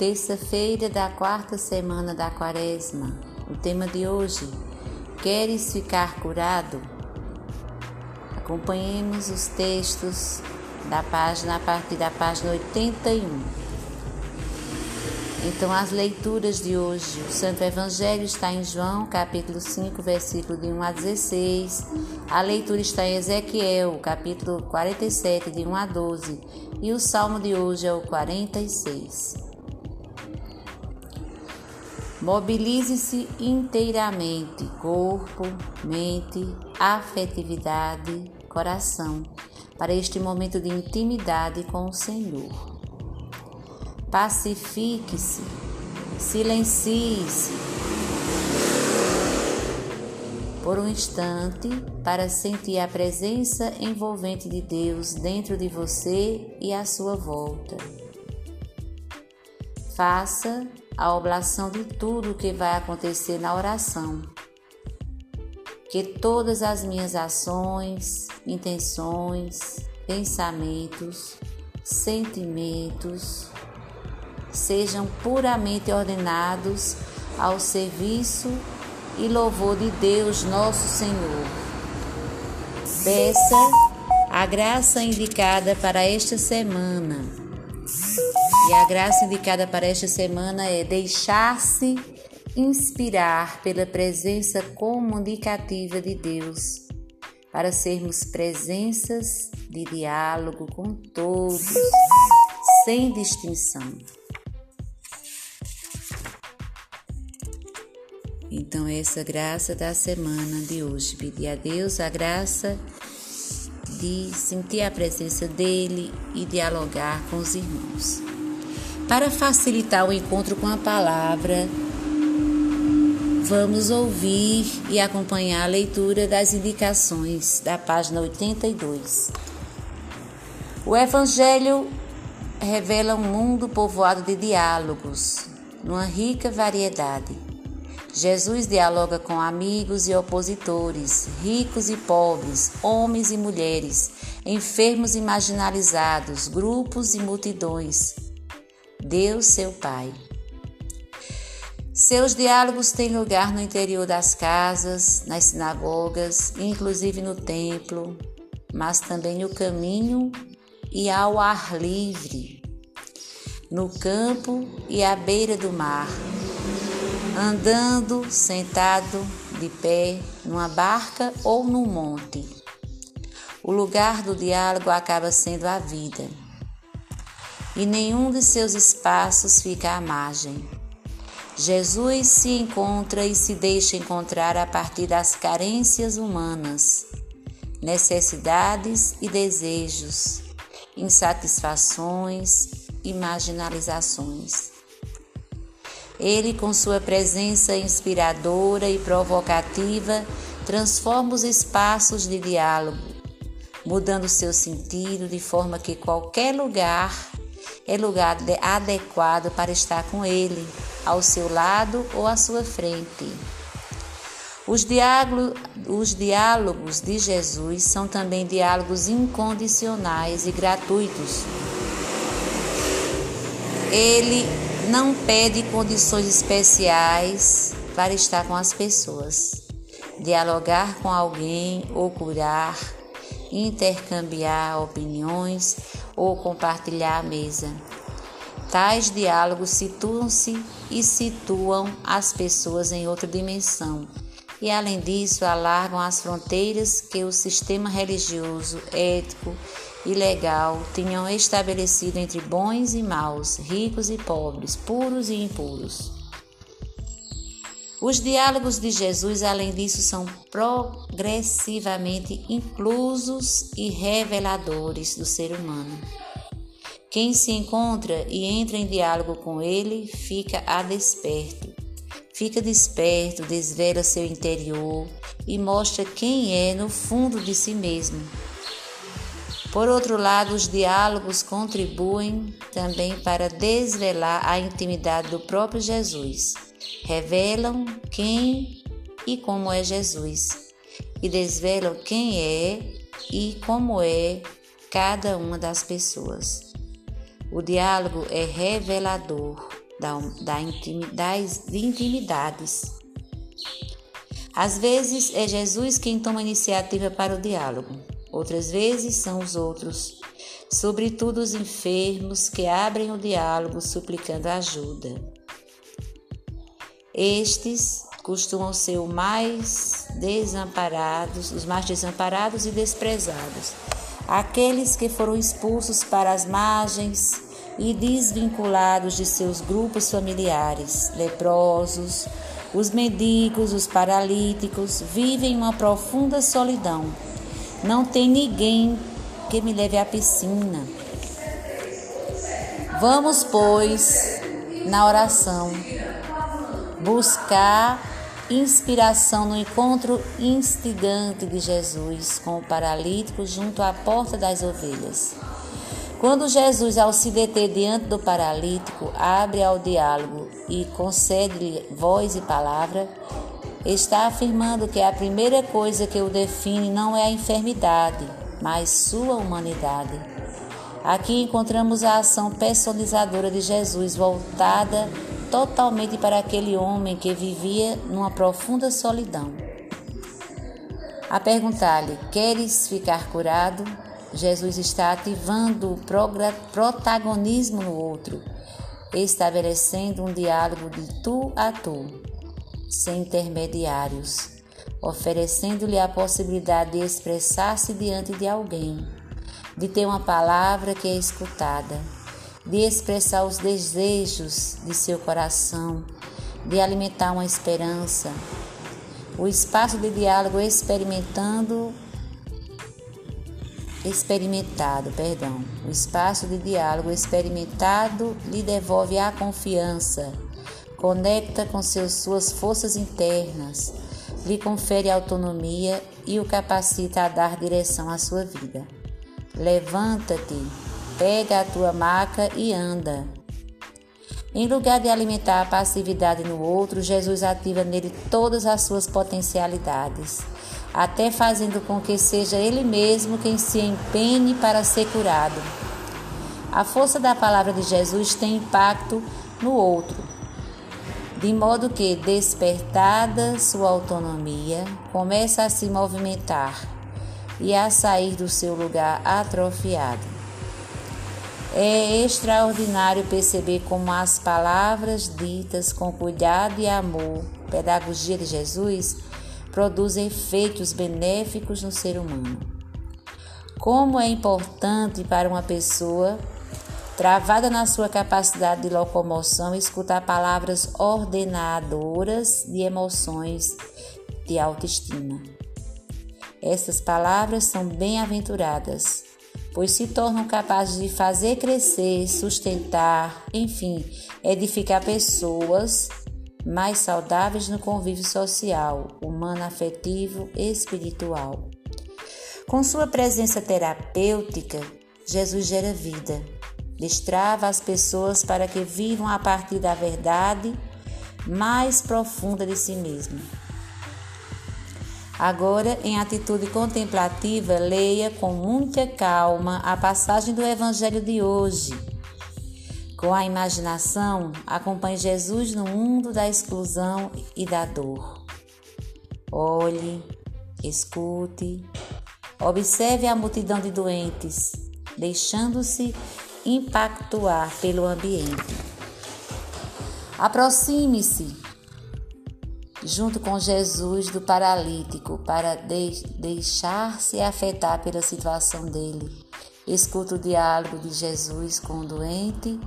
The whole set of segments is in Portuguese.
Terça-feira da quarta semana da Quaresma. O tema de hoje: Queres ficar curado? Acompanhemos os textos da página a partir da página 81. Então, as leituras de hoje, o Santo Evangelho está em João, capítulo 5, versículo de 1 a 16. A leitura está em Ezequiel, capítulo 47, de 1 a 12. E o salmo de hoje é o 46. Mobilize-se inteiramente, corpo, mente, afetividade, coração, para este momento de intimidade com o Senhor pacifique-se, silencie-se por um instante para sentir a presença envolvente de Deus dentro de você e à sua volta. Faça a oblação de tudo o que vai acontecer na oração. Que todas as minhas ações, intenções, pensamentos, sentimentos, sejam puramente ordenados ao serviço e louvor de Deus nosso Senhor. Peça a graça indicada para esta semana. E a graça indicada para esta semana é deixar-se inspirar pela presença comunicativa de Deus, para sermos presenças de diálogo com todos, sem distinção. Então, essa graça da semana de hoje, pedir a Deus a graça de sentir a presença dele e dialogar com os irmãos. Para facilitar o encontro com a palavra, vamos ouvir e acompanhar a leitura das indicações da página 82. O Evangelho revela um mundo povoado de diálogos, numa rica variedade Jesus dialoga com amigos e opositores, ricos e pobres, homens e mulheres, enfermos e marginalizados, grupos e multidões. Deus, seu Pai. Seus diálogos têm lugar no interior das casas, nas sinagogas, inclusive no templo, mas também no caminho e ao ar livre, no campo e à beira do mar andando, sentado, de pé, numa barca ou num monte. O lugar do diálogo acaba sendo a vida. E nenhum de seus espaços fica à margem. Jesus se encontra e se deixa encontrar a partir das carências humanas, necessidades e desejos, insatisfações e marginalizações. Ele, com sua presença inspiradora e provocativa, transforma os espaços de diálogo, mudando seu sentido de forma que qualquer lugar é lugar adequado para estar com ele, ao seu lado ou à sua frente. Os diálogos, os diálogos de Jesus são também diálogos incondicionais e gratuitos. Ele não pede condições especiais para estar com as pessoas. Dialogar com alguém ou curar, intercambiar opiniões ou compartilhar a mesa. Tais diálogos situam-se e situam as pessoas em outra dimensão e, além disso, alargam as fronteiras que o sistema religioso, ético e legal tinham estabelecido entre bons e maus, ricos e pobres, puros e impuros. Os diálogos de Jesus, além disso, são progressivamente inclusos e reveladores do ser humano. Quem se encontra e entra em diálogo com ele fica a desperto. Fica desperto, desvela seu interior e mostra quem é no fundo de si mesmo por outro lado, os diálogos contribuem também para desvelar a intimidade do próprio Jesus. Revelam quem e como é Jesus e desvelam quem é e como é cada uma das pessoas. O diálogo é revelador, da, da intimidades, de intimidades. Às vezes é Jesus quem toma iniciativa para o diálogo, outras vezes são os outros, sobretudo os enfermos que abrem o diálogo suplicando ajuda. Estes costumam ser os mais desamparados, os mais desamparados e desprezados, aqueles que foram expulsos para as margens e desvinculados de seus grupos familiares, leprosos, os mendigos, os paralíticos, vivem uma profunda solidão. Não tem ninguém que me leve à piscina. Vamos, pois, na oração, buscar inspiração no encontro instigante de Jesus com o paralítico junto à porta das ovelhas. Quando Jesus, ao se deter diante do paralítico, abre ao diálogo e concede-lhe voz e palavra, está afirmando que a primeira coisa que o define não é a enfermidade, mas sua humanidade. Aqui encontramos a ação personalizadora de Jesus voltada totalmente para aquele homem que vivia numa profunda solidão. A perguntar-lhe: Queres ficar curado? Jesus está ativando o protagonismo no outro, estabelecendo um diálogo de tu a tu, sem intermediários, oferecendo-lhe a possibilidade de expressar-se diante de alguém, de ter uma palavra que é escutada, de expressar os desejos de seu coração, de alimentar uma esperança. O espaço de diálogo experimentando experimentado, perdão. O espaço de diálogo experimentado lhe devolve a confiança, conecta com seus, suas forças internas, lhe confere autonomia e o capacita a dar direção à sua vida. Levanta-te, pega a tua maca e anda. Em lugar de alimentar a passividade no outro, Jesus ativa nele todas as suas potencialidades até fazendo com que seja ele mesmo quem se empenhe para ser curado. A força da palavra de Jesus tem impacto no outro, de modo que, despertada sua autonomia, começa a se movimentar e a sair do seu lugar atrofiado. É extraordinário perceber como as palavras ditas com cuidado e amor, pedagogia de Jesus, produzem efeitos benéficos no ser humano. Como é importante para uma pessoa travada na sua capacidade de locomoção escutar palavras ordenadoras de emoções de autoestima. Essas palavras são bem-aventuradas, pois se tornam capazes de fazer crescer, sustentar, enfim, edificar pessoas mais saudáveis no convívio social, humano, afetivo e espiritual. Com sua presença terapêutica, Jesus gera vida, destrava as pessoas para que vivam a partir da verdade mais profunda de si mesmo. Agora, em atitude contemplativa, leia com muita calma a passagem do Evangelho de hoje com a imaginação, acompanhe Jesus no mundo da exclusão e da dor. Olhe, escute, observe a multidão de doentes, deixando-se impactuar pelo ambiente. Aproxime-se junto com Jesus do paralítico para de deixar-se afetar pela situação dele. Escute o diálogo de Jesus com o doente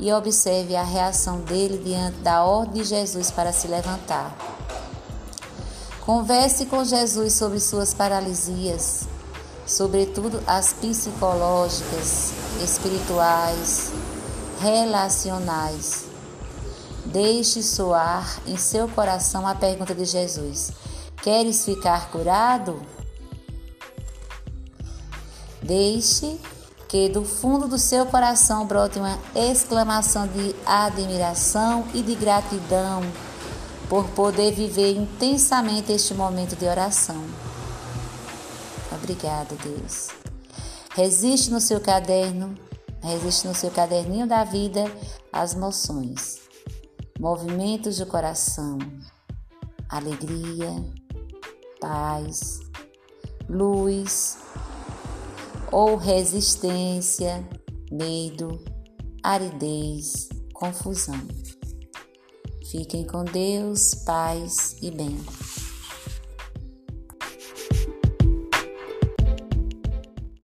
e observe a reação dele diante da ordem de Jesus para se levantar. Converse com Jesus sobre suas paralisias, sobretudo as psicológicas, espirituais, relacionais. Deixe soar em seu coração a pergunta de Jesus: Queres ficar curado? Deixe que do fundo do seu coração brote uma exclamação de admiração e de gratidão por poder viver intensamente este momento de oração. Obrigado, Deus. Resiste no seu caderno, resiste no seu caderninho da vida as moções. Movimentos do coração, alegria, paz, luz ou resistência, medo, aridez, confusão. Fiquem com Deus, paz e bem.